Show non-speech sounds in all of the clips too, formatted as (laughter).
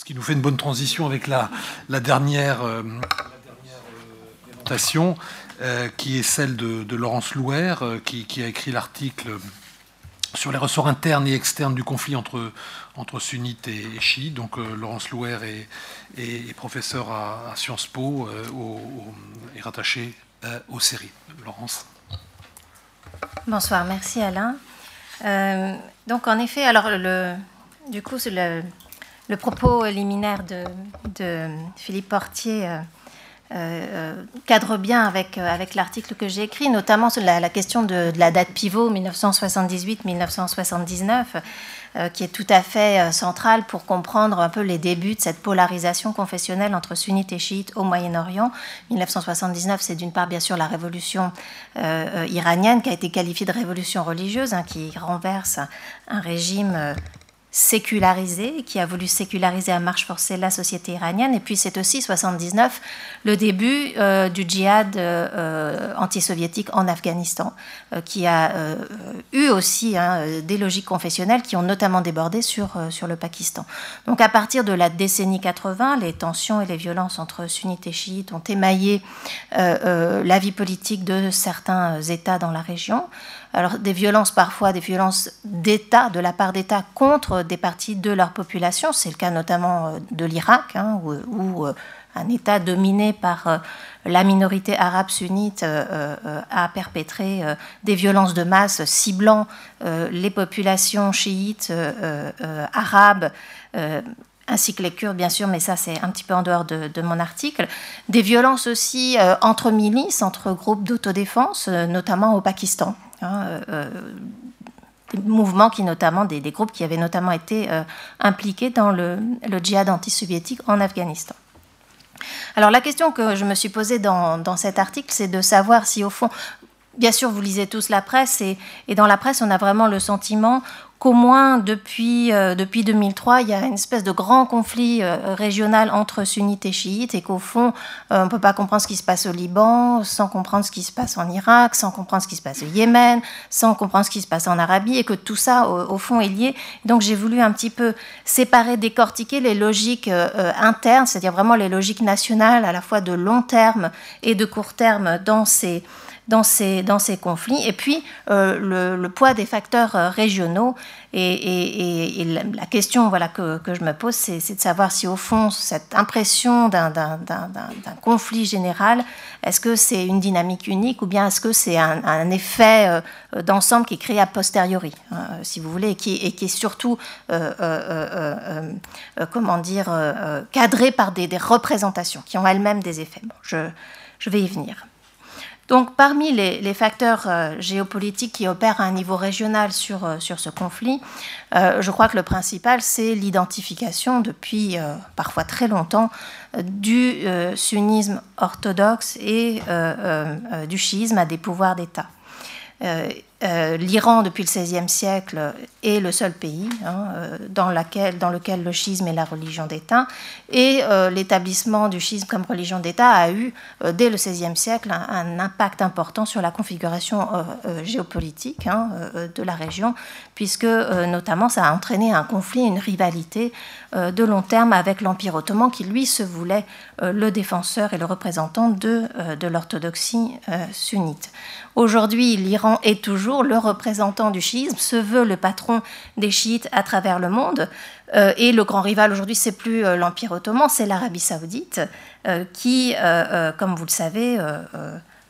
Ce qui nous fait une bonne transition avec la, dernière, présentation, qui est celle de, Laurence Louer, qui, a écrit l'article sur les ressorts internes et externes du conflit entre, entre sunnites et, chiites. Donc Laurence Louer est, professeur à, Sciences Po et est rattachée aux séries. Laurence. Bonsoir, merci Alain. Euh, donc en effet, alors le, du coup, le, le propos liminaire de, Philippe Portier euh, euh, cadre bien avec, avec l'article que j'ai écrit, notamment sur la, question de, la date pivot 1978-1979. Euh, qui est tout à fait euh, centrale pour comprendre un peu les débuts de cette polarisation confessionnelle entre sunnites et chiites au Moyen-Orient. 1979, c'est d'une part bien sûr la révolution euh, iranienne qui a été qualifiée de révolution religieuse, hein, qui renverse un régime sécularisé, qui a voulu séculariser à marche forcée la société iranienne. Et puis c'est aussi 79 le début euh, du djihad euh, euh, anti-soviétique en Afghanistan, qui a eu aussi hein, des logiques confessionnelles qui ont notamment débordé sur, sur le Pakistan. Donc à partir de la décennie 80, les tensions et les violences entre sunnites et chiites ont émaillé la vie politique de certains États dans la région alors des violences parfois, des violences d'État, de la part d'État contre des parties de leur population. C'est le cas notamment euh, de l'Irak, hein, où, euh, un État dominé par euh, la minorité arabe sunnite a perpétré des violences de masse ciblant les populations chiites arabes ainsi que les Kurdes, bien sûr, mais ça, c'est un petit peu en dehors de, mon article. Des violences aussi entre milices, entre groupes d'autodéfense, notamment au Pakistan. Hein, euh, euh, des mouvements qui notamment, des, groupes qui avaient notamment été euh, impliqués dans le, le djihad anti-soviétique en Afghanistan. Alors la question que je me suis posée dans, dans cet article, c'est de savoir si au fond, bien sûr, vous lisez tous la presse, et, et, dans la presse, on a vraiment le sentiment qu'au moins depuis, euh, depuis 2003, il y a une espèce de grand conflit euh, régional entre sunnites et chiites et qu'au fond, euh, on ne peut pas comprendre ce qui se passe au Liban sans comprendre ce qui se passe en Irak, sans comprendre ce qui se passe au Yémen, sans comprendre ce qui se passe en Arabie et que tout ça, au, fond, est lié. Donc j'ai voulu un petit peu séparer, décortiquer les logiques internes, c'est-à-dire vraiment les logiques nationales à la fois de long terme et de court terme dans ces dans ces, conflits. Et puis, euh, le, poids des facteurs euh, régionaux. Et, la question voilà, que, je me pose, c'est de savoir si, au fond, cette impression d'un conflit général, est-ce que c'est une dynamique unique ou bien est-ce que c'est un, effet euh, d'ensemble qui est créé a posteriori, hein, si vous voulez, et qui, est surtout, comment dire, cadré par des, représentations qui ont elles-mêmes des effets. Bon, je vais y venir. Donc parmi les, facteurs euh, géopolitiques qui opèrent à un niveau régional sur, euh, ce conflit, euh, je crois que le principal, c'est l'identification depuis parfois très longtemps du sunnisme orthodoxe et du chiisme à des pouvoirs d'État. Euh, L'Iran, depuis le XVIe siècle, est le seul pays hein, euh, dans, lequel le schisme est la religion d'État. Et euh, l'établissement du schisme comme religion d'État a eu, dès le XVIe siècle, un, impact important sur la configuration géopolitique hein, de la région, puisque notamment ça a entraîné un conflit, une rivalité de long terme avec l'Empire ottoman, qui lui se voulait le défenseur et le représentant de, de l'orthodoxie sunnite. Aujourd'hui, l'Iran est toujours le représentant du chiisme, se veut le patron des chiites à travers le monde. Euh, et le grand rival aujourd'hui, c'est plus euh, l'Empire ottoman, c'est l'Arabie saoudite, euh, qui, comme vous le savez,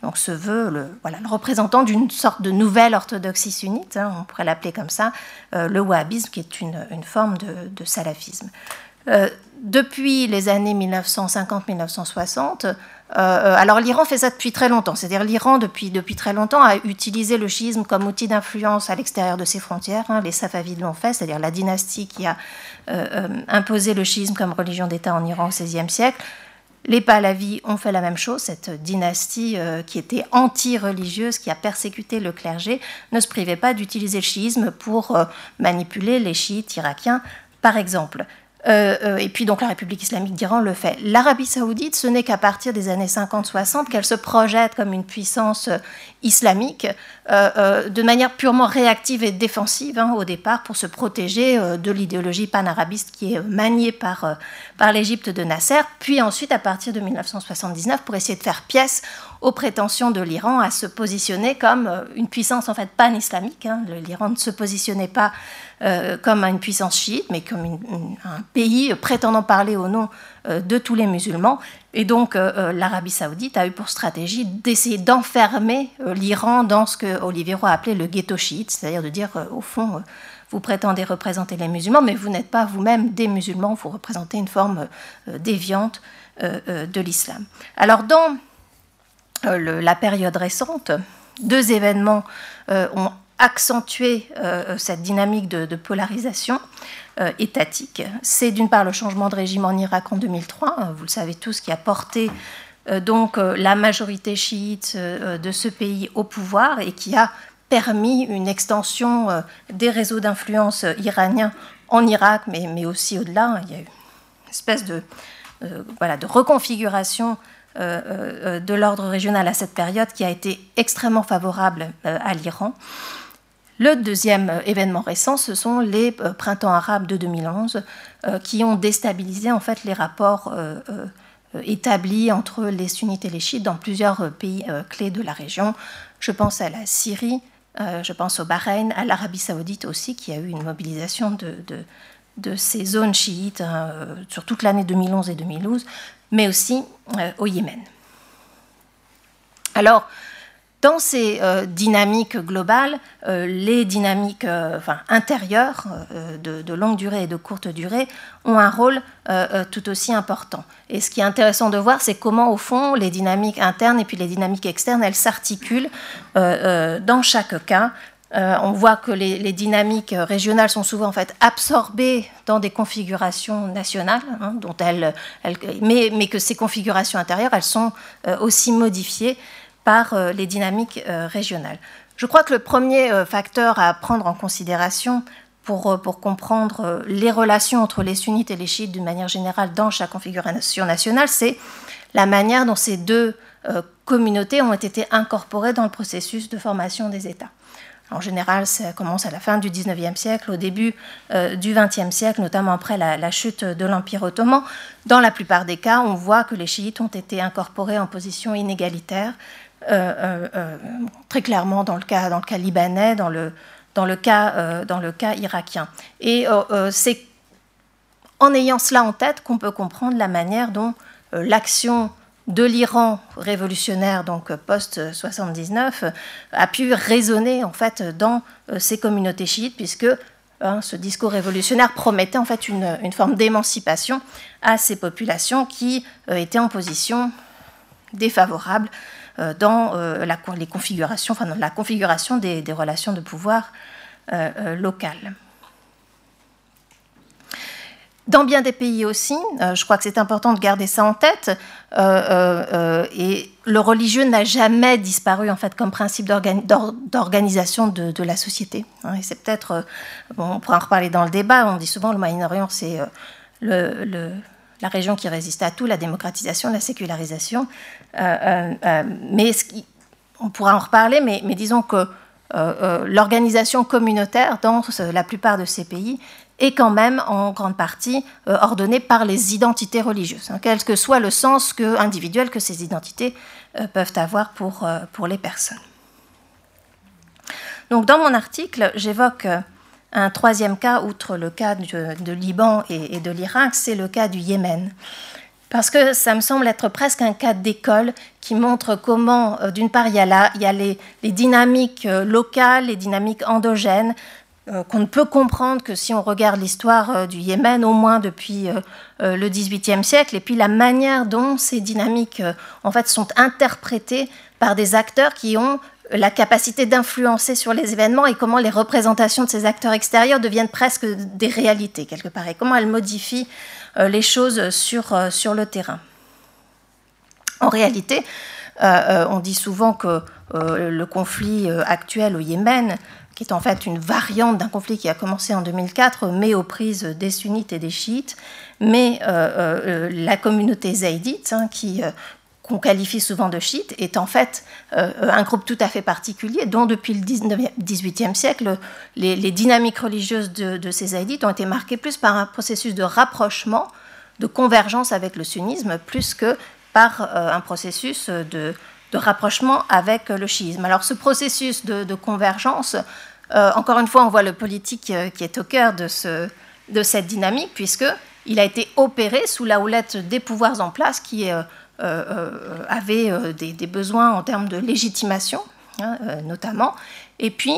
donc se veut le, voilà, le représentant d'une sorte de nouvelle orthodoxie sunnite, hein, on pourrait l'appeler comme ça, le wahhabisme, qui est une, forme de salafisme. depuis les années 1950-1960, euh, alors l'Iran fait ça depuis très longtemps, c'est-à-dire l'Iran depuis, depuis très longtemps a utilisé le chiisme comme outil d'influence à l'extérieur de ses frontières. Hein. les Safavides l'ont fait, c'est-à-dire la dynastie qui a euh, euh, imposé le chiisme comme religion d'État en Iran au XVIe siècle. Les Pahlavis ont fait la même chose, cette dynastie qui était anti-religieuse, qui a persécuté le clergé, ne se privait pas d'utiliser le chiisme pour manipuler les chiites irakiens, par exemple. Euh, euh, et puis donc la République islamique d'Iran le fait. L'Arabie saoudite, ce n'est qu'à partir des années 50-60 qu'elle se projette comme une puissance euh, islamique de manière purement réactive et défensive hein, au départ pour se protéger de l'idéologie panarabiste qui est maniée par, par l'Égypte de Nasser, puis ensuite à partir de 1979 pour essayer de faire pièce aux prétentions de l'Iran à se positionner comme une puissance en fait pan-islamique. Hein. L'Iran ne se positionnait pas euh, comme une puissance chiite, mais comme un pays prétendant parler au nom euh, de tous les musulmans. Et donc euh, l'Arabie saoudite a eu pour stratégie d'essayer d'enfermer l'Iran dans ce que Olivier Roy appelait le ghetto chiite, c'est-à-dire de dire, au fond, vous prétendez représenter les musulmans, mais vous n'êtes pas vous-même des musulmans, vous représentez une forme déviante de l'islam. Alors dans la période récente, deux événements ont accentuer euh, cette dynamique de, polarisation euh, étatique. C'est d'une part le changement de régime en Irak en 2003, hein, vous le savez tous, qui a porté euh, donc la majorité chiite de ce pays au pouvoir et qui a permis une extension des réseaux d'influence iraniens en Irak, mais, mais aussi au-delà. Il y a eu une espèce de, voilà, de reconfiguration de l'ordre régional à cette période qui a été extrêmement favorable à l'Iran. Le deuxième euh, événement récent, ce sont les euh, printemps arabes de 2011 euh, qui ont déstabilisé en fait les rapports établis entre les sunnites et les chiites dans plusieurs pays clés de la région. Je pense à la Syrie, je pense au Bahreïn, à l'Arabie saoudite aussi, qui a eu une mobilisation de, de, ces zones chiites hein, sur toute l'année 2011 et 2012, mais aussi au Yémen. Alors, dans ces euh, dynamiques globales, euh, les dynamiques euh, intérieures de, longue durée et de courte durée ont un rôle tout aussi important. Et ce qui est intéressant de voir, c'est comment, au fond, les dynamiques internes et puis les dynamiques externes, elles s'articulent dans chaque cas. On voit que les, dynamiques régionales sont souvent en fait absorbées dans des configurations nationales, hein, dont elles, mais, mais, que ces configurations intérieures, elles sont aussi modifiées par euh, les dynamiques euh, régionales. Je crois que le premier euh, facteur à prendre en considération pour, pour, comprendre les relations entre les sunnites et les chiites d'une manière générale dans chaque configuration nationale, c'est la manière dont ces deux communautés ont été incorporées dans le processus de formation des États. En général, ça commence à la fin du 19e siècle, au début du 20e siècle, notamment après la, chute de l'Empire ottoman. Dans la plupart des cas, on voit que les chiites ont été incorporés en position inégalitaire euh, euh, euh, très clairement dans le cas, libanais, dans le, dans le cas irakien. Et c'est en ayant cela en tête qu'on peut comprendre la manière dont l'action de l'Iran révolutionnaire, donc post-79, a pu résonner en fait dans ces communautés chiites, puisque hein, ce discours révolutionnaire promettait en fait une, forme d'émancipation à ces populations qui étaient en position défavorable euh, dans euh, la, les configurations, dans la configuration des, relations de pouvoir euh, locales. Dans bien des pays aussi, je crois que c'est important de garder ça en tête, et le religieux n'a jamais disparu en fait comme principe d'organisation de, la société. Hein. et c'est peut-être, on pourra en reparler dans le débat, on dit souvent le Moyen-Orient c'est la région qui résiste à tout, la démocratisation, la sécularisation. Euh, euh, euh, mais on pourra en reparler, mais, disons que l'organisation communautaire dans la plupart de ces pays est quand même en grande partie ordonnée par les identités religieuses, hein, quel que soit le sens individuel que ces identités peuvent avoir pour, pour les personnes. Donc dans mon article, j'évoque un troisième cas, outre le cas de, Liban et, de l'Irak, c'est le cas du Yémen. Parce que ça me semble être presque un cas d'école qui montre comment, euh, d'une part, il y a, il y a les, dynamiques euh, locales, les dynamiques endogènes, euh, qu'on ne peut comprendre que si on regarde l'histoire du Yémen, au moins depuis le XVIIIe siècle, et puis la manière dont ces dynamiques en fait, sont interprétées par des acteurs qui ont la capacité d'influencer sur les événements et comment les représentations de ces acteurs extérieurs deviennent presque des réalités quelque part et comment elles modifient euh, les choses sur, euh, sur le terrain. En réalité, euh, on dit souvent que le conflit actuel au Yémen, qui est en fait une variante d'un conflit qui a commencé en 2004, mais aux prises des sunnites et des chiites, mais la communauté zaïdite, hein, qui qu'on qualifie souvent de chiites, est en fait euh, un groupe tout à fait particulier, dont depuis le 18e siècle, les, dynamiques religieuses de, ces zaïdites ont été marquées plus par un processus de rapprochement, de convergence avec le sunnisme, plus que par euh, un processus de, rapprochement avec le chiisme. Alors ce processus de, convergence, euh, encore une fois, on voit le politique qui est au cœur de, ce, de cette dynamique, puisqu'il a été opéré sous la houlette des pouvoirs en place qui euh, euh, euh, des, besoins en termes de légitimation, hein, notamment. Et puis,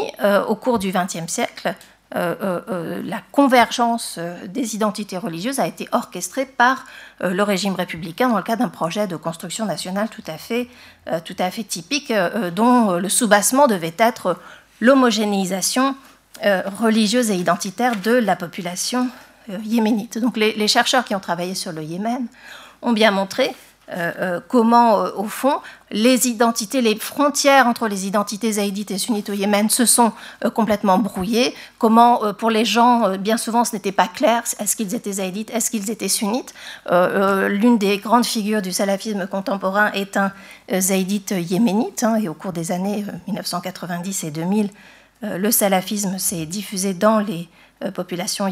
au cours du XXe siècle, la convergence des identités religieuses a été orchestrée par le régime républicain dans le cadre d'un projet de construction nationale tout à fait, tout à fait typique, dont le soubassement devait être l'homogénéisation religieuse et identitaire de la population yéménite. Donc les, les, chercheurs qui ont travaillé sur le Yémen ont bien montré euh, euh, comment, euh, au fond, les identités, les frontières entre les identités zaïdites et sunnites au Yémen se sont complètement brouillées, comment, pour les gens, bien souvent, ce n'était pas clair, est-ce qu'ils étaient zaïdites, est-ce qu'ils étaient sunnites. L'une des grandes figures du salafisme contemporain est un zaïdite yéménite, hein, et au cours des années 1990 et 2000, le salafisme s'est diffusé dans les populations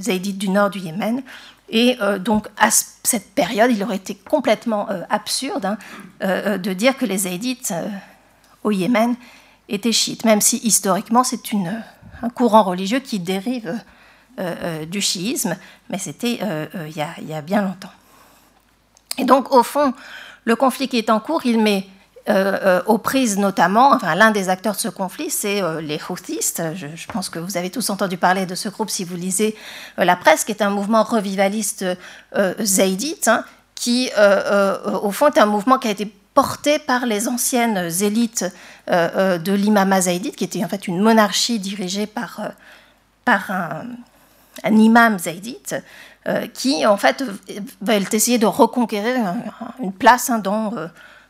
zaïdites du nord du Yémen. Et euh, donc, à cette période, il aurait été complètement euh, absurde hein, euh, de dire que les Zaïdites au Yémen étaient chiites, même si historiquement c'est un courant religieux qui dérive du chiisme, mais c'était il, y a bien longtemps. Et donc, au fond, le conflit qui est en cours, il met euh, euh, aux prises notamment, enfin, l'un des acteurs de ce conflit, c'est euh, les Houthis. Je, pense que vous avez tous entendu parler de ce groupe si vous lisez la presse, qui est un mouvement revivaliste zaïdite, hein, qui, au fond, est un mouvement qui a été porté par les anciennes élites de l'imama zaïdite, qui était en fait une monarchie dirigée par, par un, imam zaïdite, qui, en fait, veulent essayer de reconquérir une place hein, dans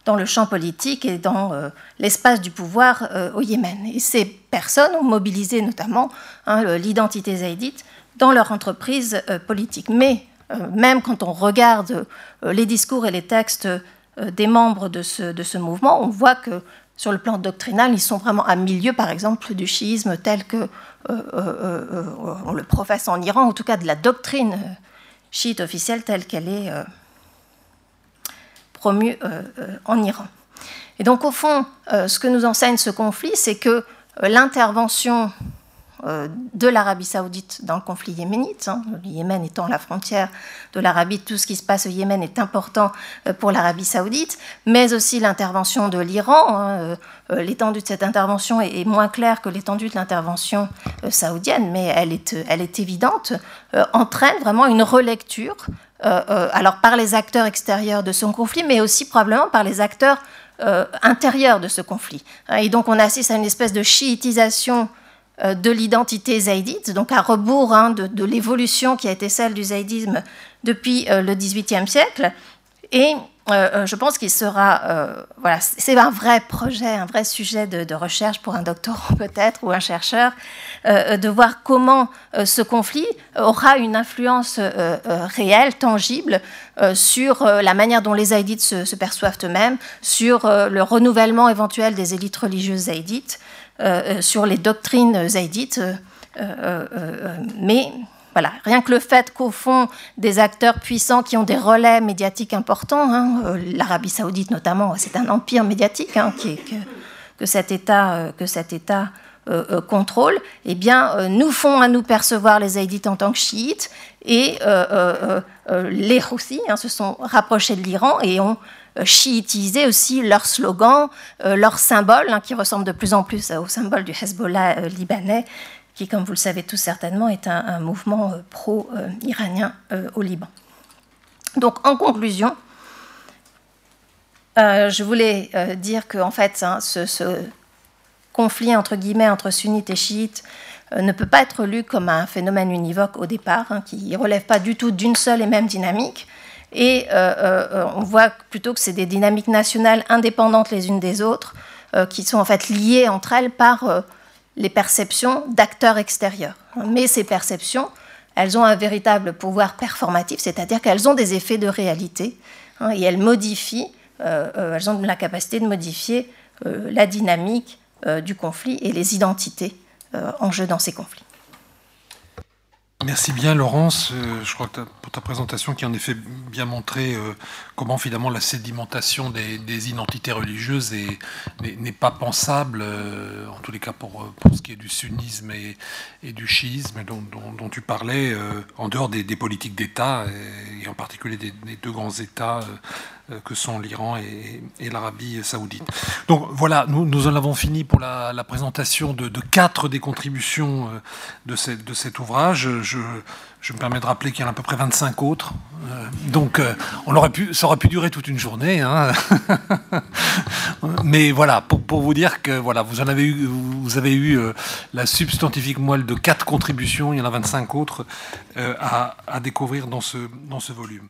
dans le champ politique et dans euh, l'espace du pouvoir euh, au Yémen. Et ces personnes ont mobilisé notamment hein, l'identité zaïdite dans leur entreprise euh, politique. Mais même quand on regarde les discours et les textes des membres de ce, de ce, mouvement, on voit que sur le plan doctrinal, ils sont vraiment à milieu, par exemple, du chiisme tel que on le professe en Iran, en tout cas de la doctrine chiite officielle telle qu'elle est promu euh, euh, en Iran. Et donc au fond, euh, ce que nous enseigne ce conflit, c'est que l'intervention de l'Arabie saoudite dans le conflit yéménite, hein, le Yémen étant la frontière de l'Arabie, tout ce qui se passe au Yémen est important pour l'Arabie saoudite, mais aussi l'intervention de l'Iran. Hein, l'étendue de cette intervention est, moins claire que l'étendue de l'intervention saoudienne, mais elle est, elle est évidente, entraîne vraiment une relecture alors par les acteurs extérieurs de son conflit, mais aussi probablement par les acteurs euh, intérieurs de ce conflit. Et donc on assiste à une espèce de chiitisation de l'identité zaïdite, donc à rebours hein, de, de l'évolution qui a été celle du zaïdisme depuis le XVIIIe siècle. Et euh, euh, je pense qu'il sera, euh, voilà, c'est un vrai projet, un vrai sujet de, recherche pour un doctorant (laughs) peut-être ou un chercheur, de voir comment ce conflit aura une influence réelle, tangible, sur la manière dont les Zaïdites se, perçoivent eux-mêmes, sur le renouvellement éventuel des élites religieuses zaïdites, sur les doctrines zaïdites. mais voilà, rien que le fait qu'au fond, des acteurs puissants qui ont des relais médiatiques importants, hein, euh, l'Arabie saoudite notamment, c'est un empire médiatique hein, que, cet État, euh, euh, contrôle, eh bien, nous font à nous percevoir les Haïdites en tant que chiites, et les Houthis hein, se sont rapprochés de l'Iran et ont chiitisé aussi leurs slogans, leurs symboles, qui ressemblent de plus en plus au symbole du Hezbollah libanais, qui, comme vous le savez tous certainement, est un, mouvement euh, pro-iranien euh, au Liban. Donc, en conclusion, euh, je voulais dire que, en fait, hein, ce, conflit entre guillemets entre sunnites et chiites ne peut pas être lu comme un phénomène univoque au départ, hein, qui ne relève pas du tout d'une seule et même dynamique. Et on voit plutôt que c'est des dynamiques nationales indépendantes les unes des autres, qui sont en fait liées entre elles par les perceptions d'acteurs extérieurs. Mais ces perceptions, elles ont un véritable pouvoir performatif, c'est-à-dire qu'elles ont des effets de réalité hein, et elles modifient, elles ont la capacité de modifier la dynamique du conflit et les identités en jeu dans ces conflits. Merci bien Laurence, euh, je crois que pour ta présentation qui en effet bien montré euh, comment finalement la sédimentation des, identités religieuses n'est pas pensable, euh, en tous les cas pour, ce qui est du sunnisme et, du chiisme dont, tu parlais, en dehors des, politiques d'État, et, en particulier des, deux grands États que sont l'Iran et, l'Arabie saoudite. Donc voilà, nous, nous en avons fini pour la, présentation de, quatre des contributions euh, de, cet ouvrage. Je, me permets de rappeler qu'il y en a à peu près 25 autres. Euh, donc on aurait pu, ça aurait pu durer toute une journée. Hein. (laughs) Mais voilà, pour, pour, vous dire que voilà, vous, en avez eu, vous avez eu la substantifique moelle de quatre contributions, il y en a 25 autres à, à découvrir dans ce, dans ce volume.